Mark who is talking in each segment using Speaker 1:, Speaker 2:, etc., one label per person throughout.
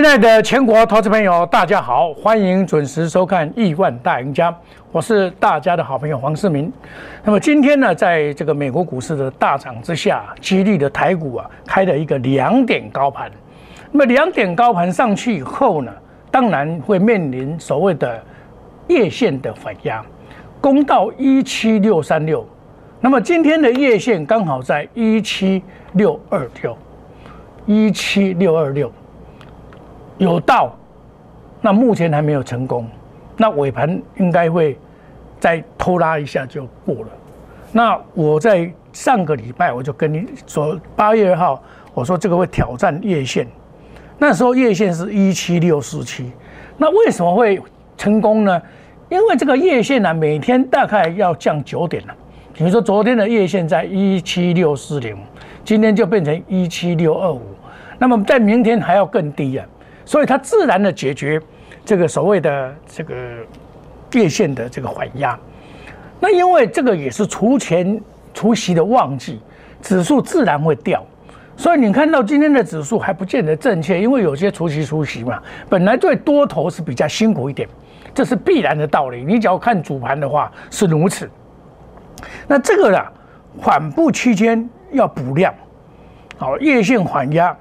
Speaker 1: 亲爱的全国投资朋友，大家好，欢迎准时收看《亿万大赢家》，我是大家的好朋友黄世明。那么今天呢，在这个美国股市的大涨之下，激励的台股啊，开了一个两点高盘。那么两点高盘上去以后呢，当然会面临所谓的月线的反压，攻到一七六三六。那么今天的月线刚好在一七六二六，一七六二六。有到，那目前还没有成功，那尾盘应该会再拖拉一下就过了。那我在上个礼拜我就跟你说，八月二号我说这个会挑战月线，那时候月线是一七六四七，那为什么会成功呢？因为这个月线呢，每天大概要降九点了。比如说昨天的月线在一七六四零，今天就变成一七六二五，那么在明天还要更低啊。所以它自然的解决这个所谓的这个月线的这个缓压，那因为这个也是除前除夕的旺季，指数自然会掉。所以你看到今天的指数还不见得正确，因为有些除夕除夕嘛，本来对多头是比较辛苦一点，这是必然的道理。你只要看主盘的话是如此。那这个呢，缓步期间要补量，好，月线缓压。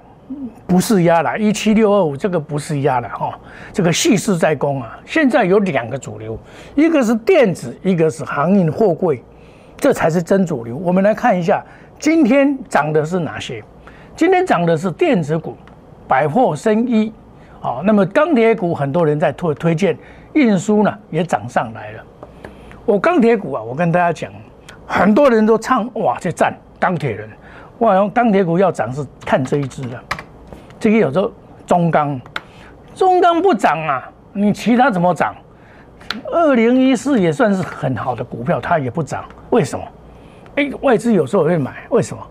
Speaker 1: 不是压了，一七六二五这个不是压了哈，这个细势在攻啊。现在有两个主流，一个是电子，一个是航运货柜，这才是真主流。我们来看一下，今天涨的是哪些？今天涨的是电子股、百货生意，好，那么钢铁股很多人在推推荐，运输呢也涨上来了。我钢铁股啊，我跟大家讲，很多人都唱哇，这赞钢铁人，哇，钢铁股要涨是看这一支的。这个有时候中钢，中钢不涨啊，你其他怎么涨？二零一四也算是很好的股票，它也不涨，为什么？哎，外资有时候会买，为什么？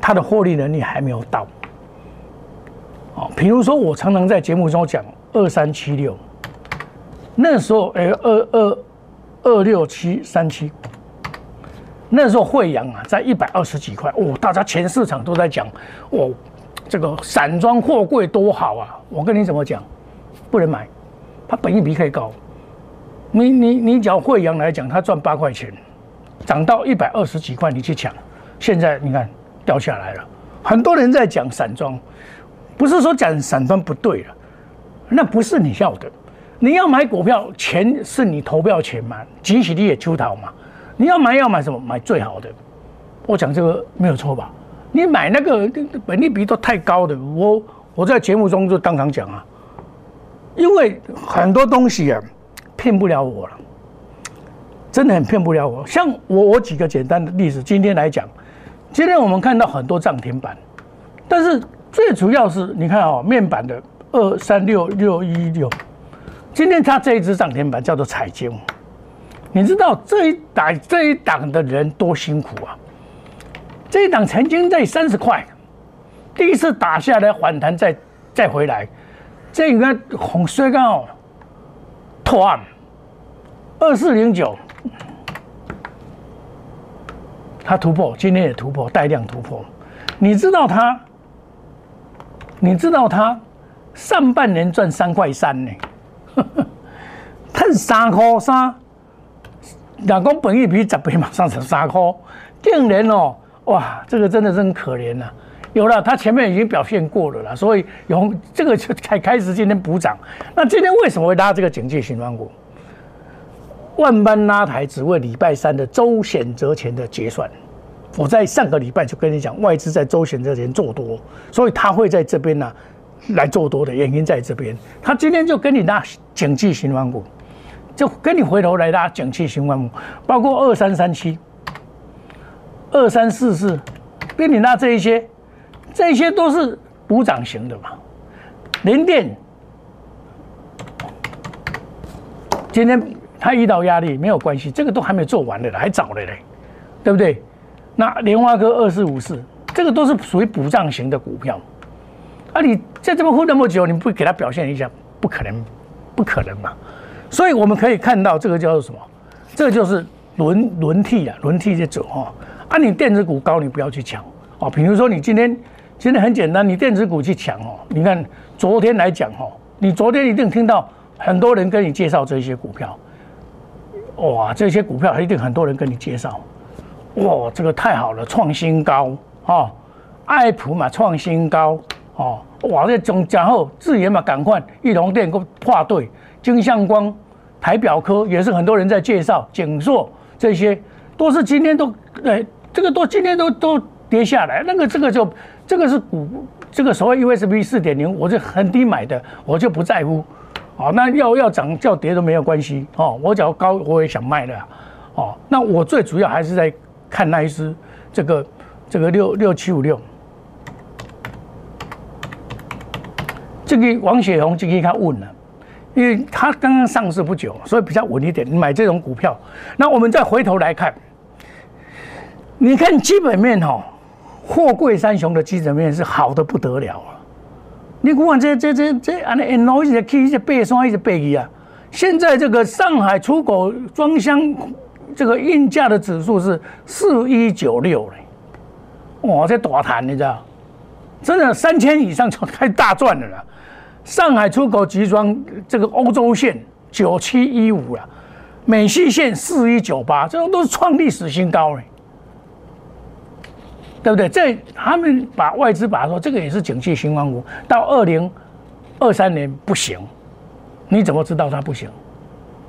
Speaker 1: 它的获利能力还没有到。哦，比如说我常常在节目中讲二三七六，那时候哎二二二六七三七，那时候惠阳啊在一百二十几块，哦，大家全市场都在讲，哦。这个散装货柜多好啊！我跟你怎么讲，不能买，它本益比可以高。你你你讲惠阳来讲，它赚八块钱，涨到一百二十几块，你去抢，现在你看掉下来了。很多人在讲散装，不是说讲散装不对了，那不是你要的。你要买股票，钱是你投票钱嘛，集体你也出逃嘛。你要买要买什么？买最好的。我讲这个没有错吧？你买那个本利比都太高的，我我在节目中就当场讲啊，因为很多东西啊骗不了我了，真的很骗不了我。像我我举个简单的例子，今天来讲，今天我们看到很多涨停板，但是最主要是你看啊，面板的二三六六一六，今天它这一只涨停板叫做彩晶，你知道这一档这一档的人多辛苦啊。这一档曾经在三十块，第一次打下来反弹，再再回来，这个红衰刚好破案，二四零九，它突破，今天也突破，带量突破。你知道它？你知道它上半年赚三块三呢？赚三块三，两公本一比十倍，马上成三块，竟然哦！哇，这个真的是很可怜呐！有了，它前面已经表现过了啦，所以有这个就才开始今天补涨。那今天为什么会拉这个警戒循环股？万般拉抬，只为礼拜三的周选择前的结算。我在上个礼拜就跟你讲，外资在周选择前做多，所以他会在这边呢来做多的原因在这边。他今天就跟你拉警戒循环股，就跟你回头来拉警戒循环股，包括二三三七。二三四四，跟你那这一些，这些都是补涨型的嘛。联电今天它遇到压力没有关系，这个都还没做完的还早的嘞，对不对？那莲花科二四五四，这个都是属于补涨型的股票。啊，你在这边混那么久，你不给它表现一下，不可能，不可能嘛。所以我们可以看到，这个叫做什么？这个就是轮轮替啊，轮替在走哈。啊，你电子股高，你不要去抢哦。比如说，你今天今天很简单，你电子股去抢哦。你看昨天来讲哦，你昨天一定听到很多人跟你介绍这些股票，哇，这些股票一定很多人跟你介绍，哇，这个太好了，创新高哦，爱普嘛创新高哦，哇，这种然后智研嘛赶快，裕隆电跟跨队，金相光、台表科也是很多人在介绍，景硕这些都是今天都哎，这个都今天都都跌下来，那个这个就。这个是股，这个所谓 USB 四点零，我是很低买的，我就不在乎，哦，那要要涨叫跌都没有关系，哦，我只要高我也想卖的，哦，那我最主要还是在看那一只这个这个六六七五六，这个王雪红就可以看稳了，因为它刚刚上市不久，所以比较稳一点，你买这种股票，那我们再回头来看，你看基本面哈。货柜三雄的基本面是好的不得了啊！你看这这这这，安尼一路一直去，一直背山，一直背去啊！现在这个上海出口装箱这个运价的指数是四一九六嘞，哇，这大谈你知道？真的三千以上就开大赚的了。上海出口集装这个欧洲线九七一五了，美西线四一九八，这种都是创历史新高嘞。对不对？这他们把外资把说这个也是景气新光股，到二零二三年不行，你怎么知道它不行？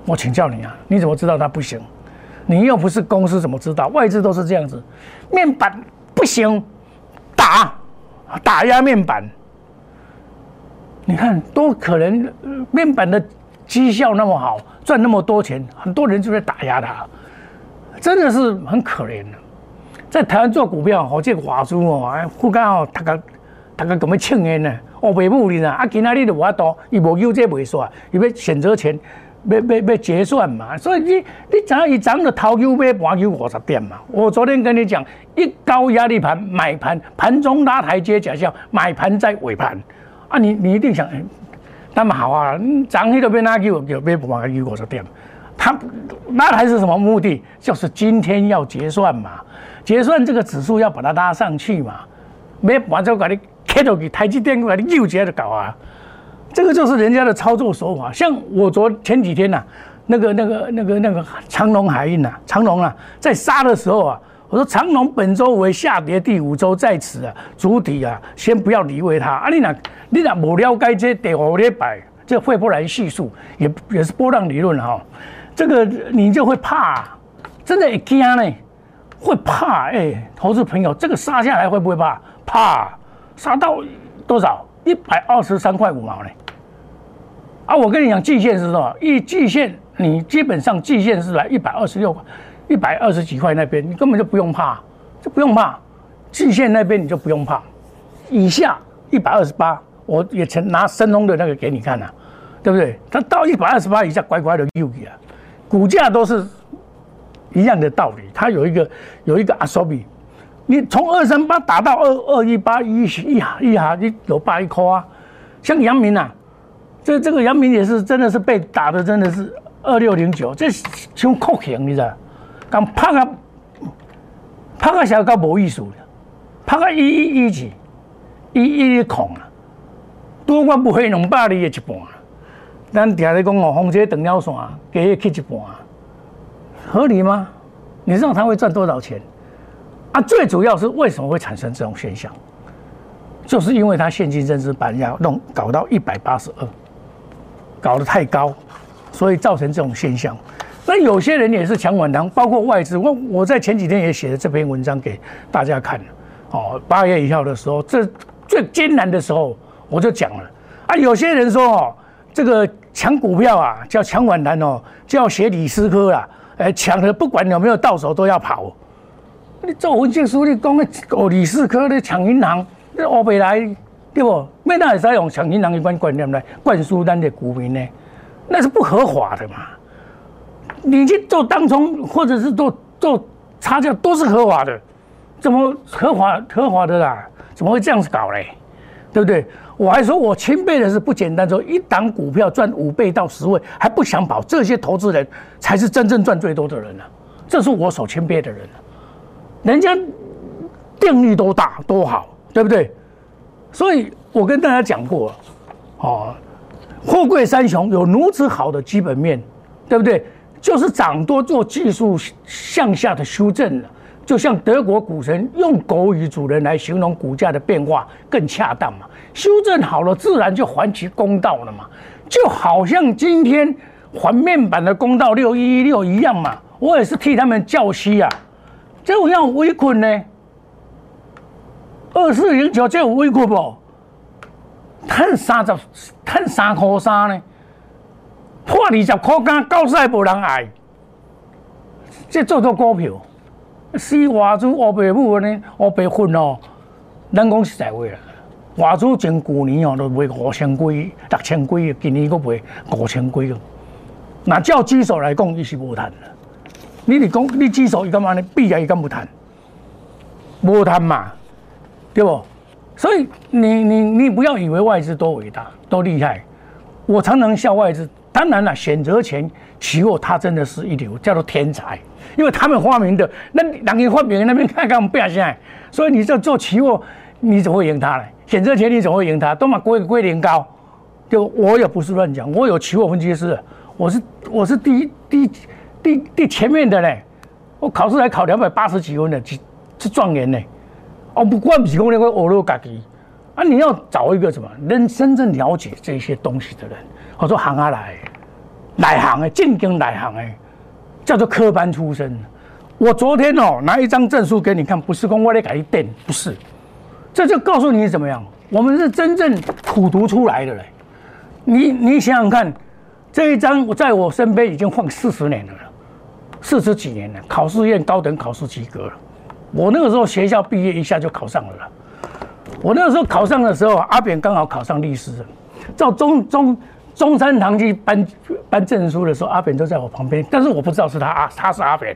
Speaker 1: 我请教你啊，你怎么知道它不行？你又不是公司，怎么知道？外资都是这样子，面板不行，打打压面板，你看多可能面板的绩效那么好，赚那么多钱，很多人就在打压它，真的是很可怜的。在台湾做股票，哦，这个华叔哦，哎，忽刚哦，大家大家咁样庆烟呢，哦，北部哩啦，啊，今仔日就无多，伊无有这袂算，伊要选择权，要要要结算嘛，所以你你怎伊涨的头球买盘球五十点嘛？我昨天跟你讲，一高压力盘买盘，盘中拉台阶假象，买盘在尾盘，啊，你你一定想，那么好啊，涨迄个边拉球就买盘球五十点，他那还是什么目的？就是今天要结算嘛。结算这个指数要把它拉上去嘛，没完就把你开到给台积电过来，你又接着搞啊，这个就是人家的操作手法。像我昨前几天呐，那个那个那个那个长隆海运呐，长隆啊，在杀的时候啊，我说长隆本周为下跌第五周在此啊，主体啊，先不要理会它啊。你那你那不了解这第五礼拜这惠波兰系数也也是波浪理论哈，这个你就会怕，真的会惊呢。会怕哎，投资朋友，这个杀下来会不会怕？怕，杀到多少？一百二十三块五毛呢？啊，我跟你讲，季线是什么？一季线，你基本上季线是来一百二十六块，一百二十几块那边，你根本就不用怕，就不用怕。季线那边你就不用怕，以下一百二十八，我也曾拿升龙的那个给你看呐，对不对？它到一百二十八以下，乖乖的又去啊，股价都是。一样的道理，它有一个有一个阿索比，你从二三八打到二二一八一一下一下你有八一颗啊，像杨明啊，这这个杨明也是真的是被打的真的是二六零九，这像酷刑你知道？刚拍个拍个小高无意思了，拍个一一一几一一一空啊，多我不会两百里的一半，咱听咧讲哦，红车断了线，加去一半。合理吗？你知道他会赚多少钱？啊，最主要是为什么会产生这种现象？就是因为他现金增资板要弄搞到一百八十二，搞得太高，所以造成这种现象。那有些人也是抢晚堂，包括外资。我我在前几天也写了这篇文章给大家看哦，八月一号的时候，这最艰难的时候，我就讲了啊。有些人说哦，这个抢股票啊，叫抢反弹哦，就要学李斯科啦。哎，抢的不管有没有到手都要跑。你做文件书，你讲个哦，李世科咧抢银行，你欧北来对不？没那会使用抢银行一关观念来灌输咱的股民呢？那是不合法的嘛。你去做当冲或者是做做差价都是合法的，怎么合法合法的啦？怎么会这样子搞嘞？对不对？我还说，我钦佩的是不简单，说一档股票赚五倍到十倍还不想跑，这些投资人才是真正赚最多的人呢。这是我所钦佩的人人家定力多大多好，对不对？所以我跟大家讲过，哦，货柜三雄有如此好的基本面，对不对？就是涨多做技术向下的修正了，就像德国股神用狗语主人来形容股价的变化更恰当嘛。修正好了，自然就还其公道了嘛。就好像今天还面板的公道六一六一样嘛，我也是替他们叫息啊。这有要围困呢？二四零九这有围困不？赚三十，赚三块三呢？破二十块干，高赛无人爱。这做做股票，死外资乌白母呢？乌白混哦。人讲实在话啦，外资前旧年哦都卖五千几、六千几，今年佫卖五千几个。那照指数来讲，伊是无谈的。你是讲你指数伊干嘛呢？比啊伊敢无谈？无谈嘛，对不？所以你你你不要以为外资多伟大、多厉害。我常常笑外资。当然了，选择权期货它真的是一流，叫做天才，因为他们发明的。那人家发明那边看看我们变现在，所以你这做期货，你怎么会赢他呢？选择权你怎么会赢他？都嘛归归零高，就我也不是乱讲，我有期货分析师，我是我是第一第第第前面的嘞，我考试还考两百八十几分的，是是状元呢。哦，不管几公里，我我都自己。啊，你要找一个什么能真正了解这些东西的人。我说行啊来，来行哎，进京来行哎，叫做科班出身。我昨天哦拿一张证书给你看，不是公我来改一电，不是，这就告诉你怎么样，我们是真正苦读出来的嘞。你你想想看，这一张我在我身边已经放四十年了，四十几年了，考试院高等考试及格了。我那个时候学校毕业一下就考上了了。我那个时候考上的时候，阿扁刚好考上律师，照中中。中山堂去颁颁证书的时候，阿扁都在我旁边，但是我不知道是他啊，他是阿扁，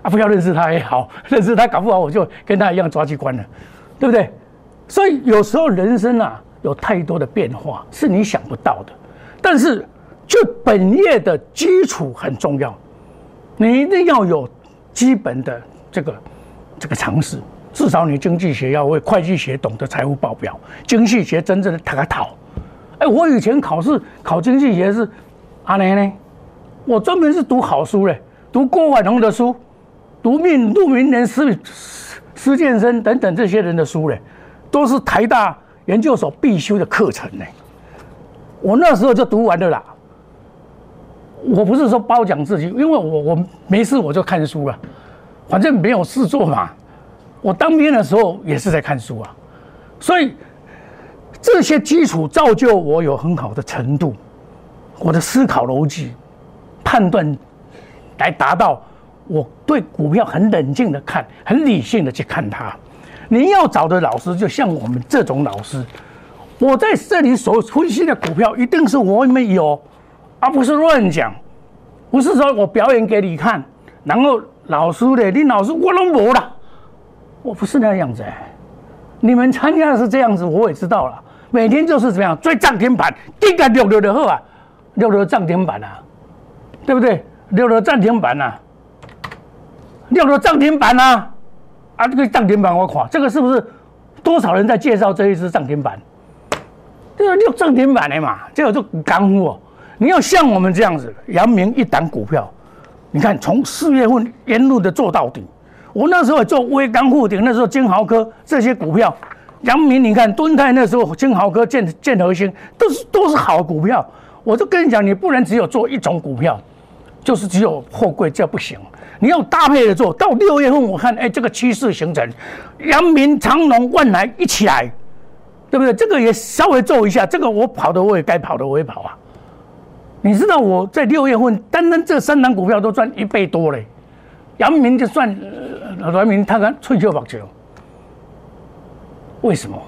Speaker 1: 啊，不要认识他也好，认识他搞不好我就跟他一样抓机关了，对不对？所以有时候人生啊，有太多的变化是你想不到的，但是就本业的基础很重要，你一定要有基本的这个这个常识，至少你经济学要会，会计学懂得财务报表，经济学真正的探讨。哎，我以前考试考经济学是阿奶呢，我专门是读好书嘞，读郭婉宏的书，读命陆明年、施施建生等等这些人的书嘞，都是台大研究所必修的课程呢。我那时候就读完了啦。我不是说褒奖自己，因为我我没事我就看书了，反正没有事做嘛。我当兵的时候也是在看书啊，所以。这些基础造就我有很好的程度，我的思考逻辑、判断，来达到我对股票很冷静的看，很理性的去看它。你要找的老师，就像我们这种老师，我在这里所分析的股票，一定是我们有，而不是乱讲，不是说我表演给你看，然后老师的，你老师我都没了，我不是那样子。你们参加的是这样子，我也知道了。每天就是怎么样追涨停板，应该六六的好啊，六六涨停板啊，对不对？六六涨停板啊，六六涨停板啊，啊，这个涨停板我垮这个是不是多少人在介绍这一只涨停板？这个六涨停板的嘛，这个就干货。你要像我们这样子，阳明一档股票，你看从四月份沿路的做到底。我那时候做微钢护顶，那时候金豪科这些股票。杨明，你看敦泰那时候，金豪科、建建和兴都是都是好股票。我就跟你讲，你不能只有做一种股票，就是只有货柜这不行，你要搭配的做到六月份，我看哎，这个趋势形成，阳明、长隆、万来一起来，对不对？这个也稍微做一下，这个我跑的我也该跑的我也跑啊。你知道我在六月份单单这三档股票都赚一倍多嘞，阳明就算，阳明他看吹球跑球。为什么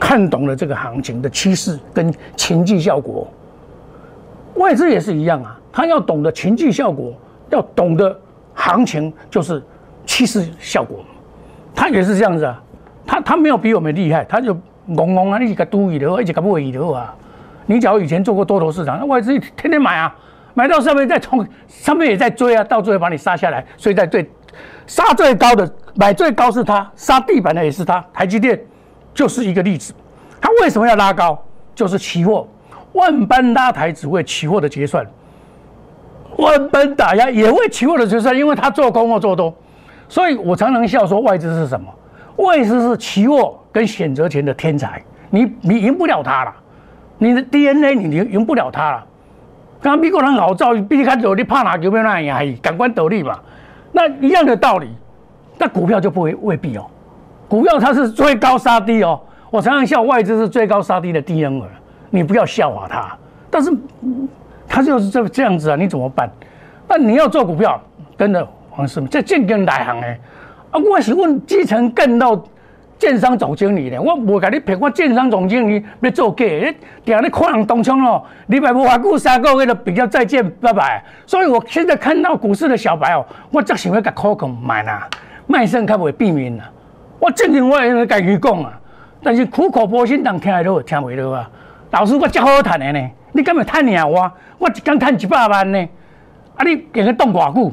Speaker 1: 看懂了这个行情的趋势跟情绪效果？外资也是一样啊，他要懂得情绪效果，要懂得行情就是趋势效果，他也是这样子啊。他他没有比我们厉害，他就懵懵啊，你个赌一头，一个不一头啊。你假如以前做过多头市场，那外资天天买啊，买到上面再冲，上面也在追啊，到最后把你杀下来，所以在最杀最高的。买最高是他，杀地板的也是他。台积电就是一个例子。它为什么要拉高？就是期货，万般拉抬只为期货的结算，万般打压也为期货的决算，因为他做空或做多。所以我常常笑说，外资是什么？外资是期货跟选择权的天才，你你赢不了他了，你的 DNA 你赢赢不了他了。刚美国人好造，比你看走，你怕哪有没有那样，感官得利嘛？那一样的道理，那股票就不会未必哦。股票它是追高杀低哦。我常常笑外资是追高杀低的 DNA，你不要笑话他。但是他就是这这样子啊，你怎么办？那你要做股票，跟着黄世明，这建跟大行诶。啊，我是问基层干到建商总经理的，我无甲你骗，我建商总经理要做假，你定你看人东窗哦，你白无话顾三个月就比较再见拜拜。所以我现在看到股市的小白哦，我则想要甲可控买啦，卖身较袂避免啦。我正经话要甲伊讲啊，但是苦口婆心，人听会落听袂落啊。老师，我真好谈的呢，你敢会赚赢我？我一工赚一百万呢，啊，你用个冻偌久？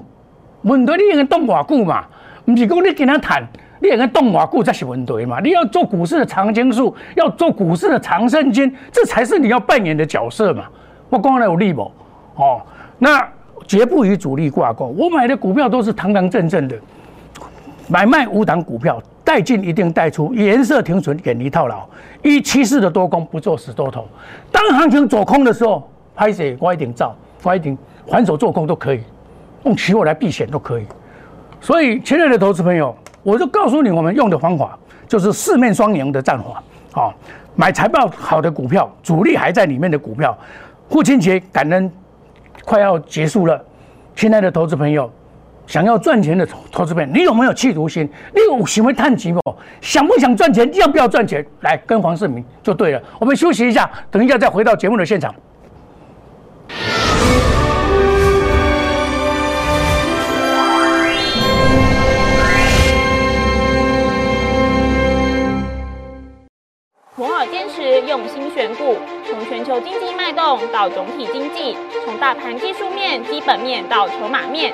Speaker 1: 问题你用个冻偌久嘛？不是讲你跟他谈，你用个冻偌久才是问题嘛？你要做股市的长青树，要做股市的长生金，这才是你要扮演的角色嘛。我讲的有利不？哦，那绝不与主力挂钩。我买的股票都是堂堂正正的，买卖无档股票。带进一定带出，颜色停损，远离套牢。一趋势的多空不做死多头。当行情走空的时候，拍谁我一定照，我一定还手做空都可以，用期货来避险都可以。所以，亲爱的投资朋友，我就告诉你，我们用的方法就是四面双赢的战法。好，买财报好的股票，主力还在里面的股票。父亲节感恩快要结束了，亲爱的投资朋友。想要赚钱的投投资片，你有没有企图心？你有喜欢探积不？想不想赚钱？要不要赚钱？来跟黄世明就对了。我们休息一下，等一下再回到节目的现场。
Speaker 2: 摩尔坚持用心选股，从全球经济脉动到总体经济，从大盘技术面、基本面到筹码面。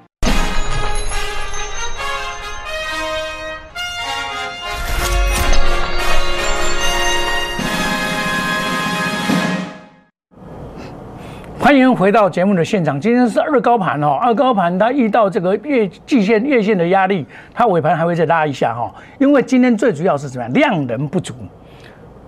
Speaker 1: 欢迎回到节目的现场。今天是二高盘哦，二高盘它遇到这个月季线、月线的压力，它尾盘还会再拉一下哈。因为今天最主要是怎么样？量能不足。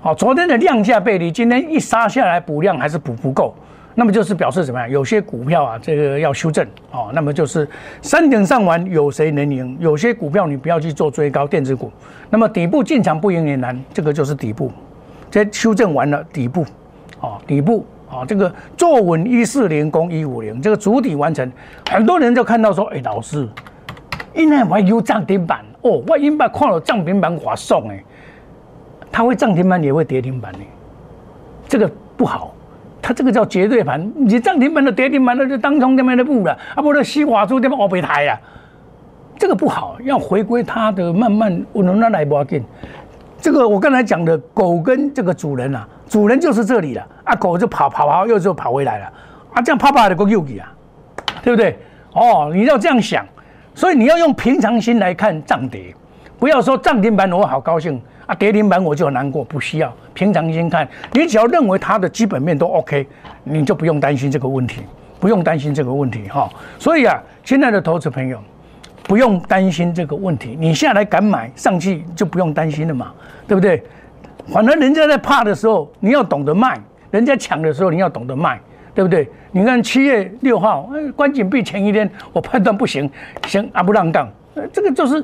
Speaker 1: 好，昨天的量价背离，今天一杀下来补量还是补不够，那么就是表示怎么样？有些股票啊，这个要修正哦。那么就是山顶上完有谁能赢？有些股票你不要去做追高电子股。那么底部进场不赢也难，这个就是底部。这修正完了底部，哦，底部。啊，这个坐稳一四零攻一五零，这个主体完成，很多人就看到说，哎，老师，因为我有涨停板哦，我因为看了涨停板划送哎，它会涨停板也会跌停板呢，这个不好，它这个叫绝对盘，你涨停板的跌停板那就当中这边的不了，啊不是西华出这边欧北抬呀，这个不好，要回归它的慢慢我能那来不要紧，这个我刚才讲的狗跟这个主人啊。主人就是这里了，啊，狗就跑跑跑，又就跑回来了，啊，这样啪啪的够又给啊，对不对？哦，你要这样想，所以你要用平常心来看涨跌，不要说涨停板我好高兴啊，跌停板我就难过，不需要平常心看，你只要认为它的基本面都 OK，你就不用担心这个问题，不用担心这个问题哈。所以啊，亲爱的投资朋友，不用担心这个问题，你下来敢买上去就不用担心了嘛，对不对？反正人家在怕的时候，你要懂得卖；人家抢的时候，你要懂得卖，对不对？你看七月六号，关紧闭前一天，我判断不行，行啊不让杠，这个就是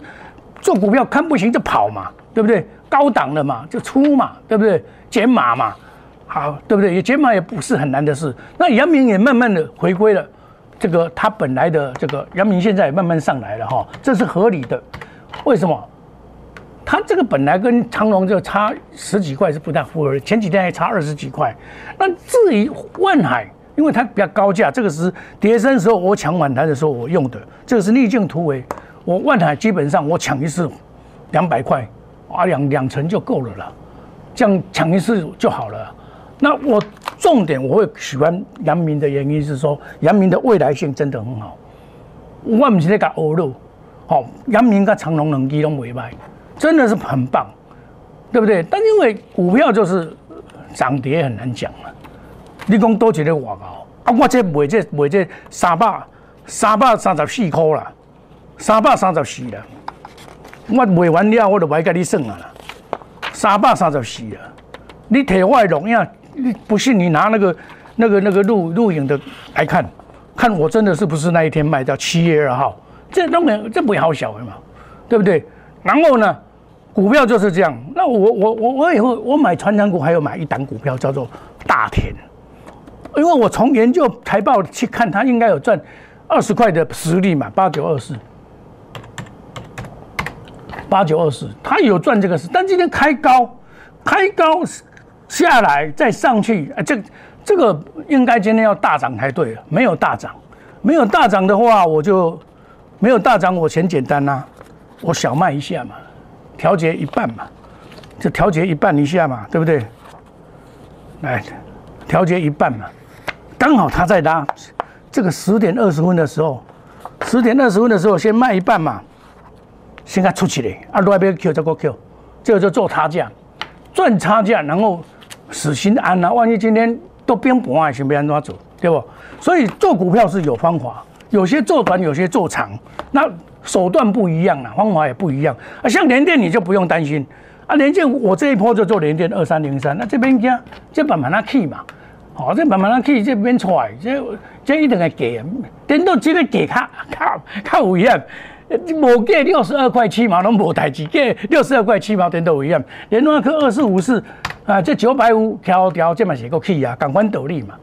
Speaker 1: 做股票看不行就跑嘛，对不对？高档的嘛就出嘛，对不对？减码嘛，好，对不对？也减码也不是很难的事。那阳明也慢慢的回归了这个它本来的这个阳明，现在慢慢上来了哈，这是合理的。为什么？它这个本来跟长隆就差十几块是不太符合，前几天还差二十几块。那至于万海，因为它比较高价，这个是跌升时候我抢反弹的时候我用的，这个是逆境突围。我万海基本上我抢一次两百块啊，两两成就够了啦，这样抢一次就好了。那我重点我会喜欢阳明的原因是说，阳明的未来性真的很好。我唔是在搞欧陆，好，阳明跟长隆能机都未卖。真的是很棒，对不对？但因为股票就是涨跌很难讲嘛。你讲多觉得我高啊？我这卖这卖这三百三百三十四块啦，三百三十四啦。我卖完了，我就买跟你算啊啦。三百三十四啊，你摕我的录影，你不信你拿那个那个那个录录影的来看，看我真的是不是那一天卖掉七月二号？这当然这不好小的嘛，对不对？然后呢？股票就是这样。那我我我我以后我买传长股，还有买一档股票叫做大田，因为我从研究财报去看，它应该有赚二十块的实力嘛，八九二四，八九二四，它有赚这个事。但今天开高，开高下来再上去，啊，这这个应该今天要大涨才对，没有大涨，没有大涨的话，我就没有大涨，我很简单呐，我小卖一下嘛。调节一半嘛，就调节一半一下嘛，对不对？来，调节一半嘛，刚好它在拉，这个十点二十分的时候，十点二十分的时候先卖一半嘛，先它出去嘞，啊，另外边 Q 再个 Q，这个就做差价，赚差价，然后死心安啊，万一今天都变盘啊，先别安怎走，对不？所以做股票是有方法，有些做短，有些做长，那。手段不一样了，方法也不一样啊。像联电你就不用担心啊，联电我这一波就做联电二三零三，那这边加这慢慢拉起嘛，好，这慢慢拉起这边出来，这这一定会给，等到这个给卡卡卡有限，你无给六十二块七毛拢无代志，给六十二块七毛等都一样。联发科二四五四啊，这九百五条条这么写个起啊，赶快斗笠嘛。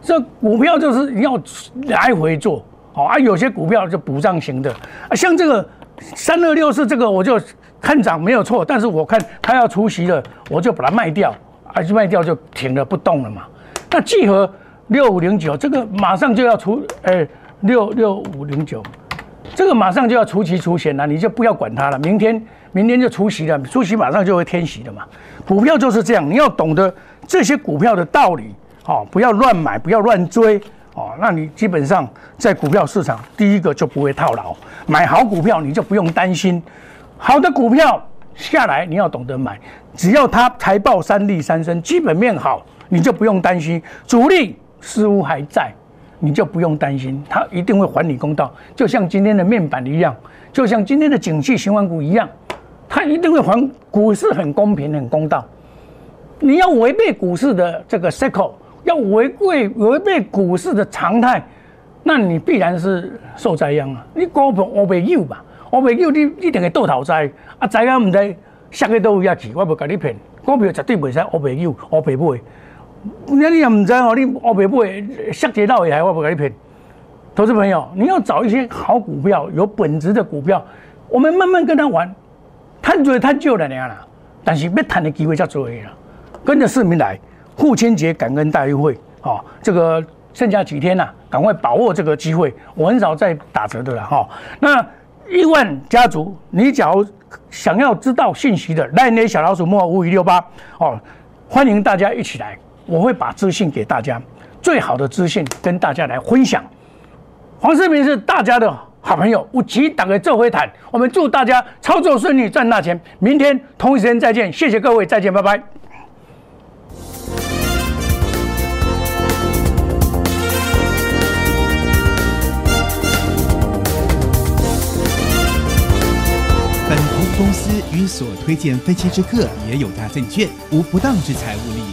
Speaker 1: 这股票就是要来回做。好啊，有些股票就补涨型的啊，像这个三二六四这个，我就看涨没有错，但是我看它要出席了，我就把它卖掉，啊，就卖掉就停了不动了嘛。那聚合六五零九这个马上就要出，哎，六六五零九这个马上就要除息除险了，你就不要管它了，明天明天就除息了，除息马上就会天息的嘛。股票就是这样，你要懂得这些股票的道理，哦，不要乱买，不要乱追。哦，那你基本上在股票市场，第一个就不会套牢，买好股票你就不用担心，好的股票下来你要懂得买，只要它财报三利三升，基本面好，你就不用担心主力似乎还在，你就不用担心，他一定会还你公道，就像今天的面板一样，就像今天的景气循环股一样，它一定会还股市很公平很公道，你要违背股市的这个 cycle。要违规违背股市的常态，那你必然是受灾殃啊！你股票我未有吧？我未有，你一定会倒头灾啊！灾啊，唔知下个都要去，我不甲你骗。股票绝对袂使我未有，我赔买。你你也唔知哦，你我赔买，下跌到下来，我不甲你骗。投资朋友，你要找一些好股票，有本质的股票，我们慢慢跟他玩，赚多赚少了样啦。但是要赚的机会较多啦，跟着市民来。父亲节感恩大优惠，哦，这个剩下几天呐，赶快把握这个机会。我很少再打折的了，哈。那亿万家族，你假如想要知道信息的，来那小老鼠莫五五六八，哦，欢迎大家一起来，我会把资讯给大家，最好的资讯跟大家来分享。黄世明是大家的好朋友，我急打个这回谈，我们祝大家操作顺利，赚大钱。明天同一时间再见，谢谢各位，再见，拜拜。
Speaker 3: 本公司与所推荐分期之客也有大证券无不当之财务利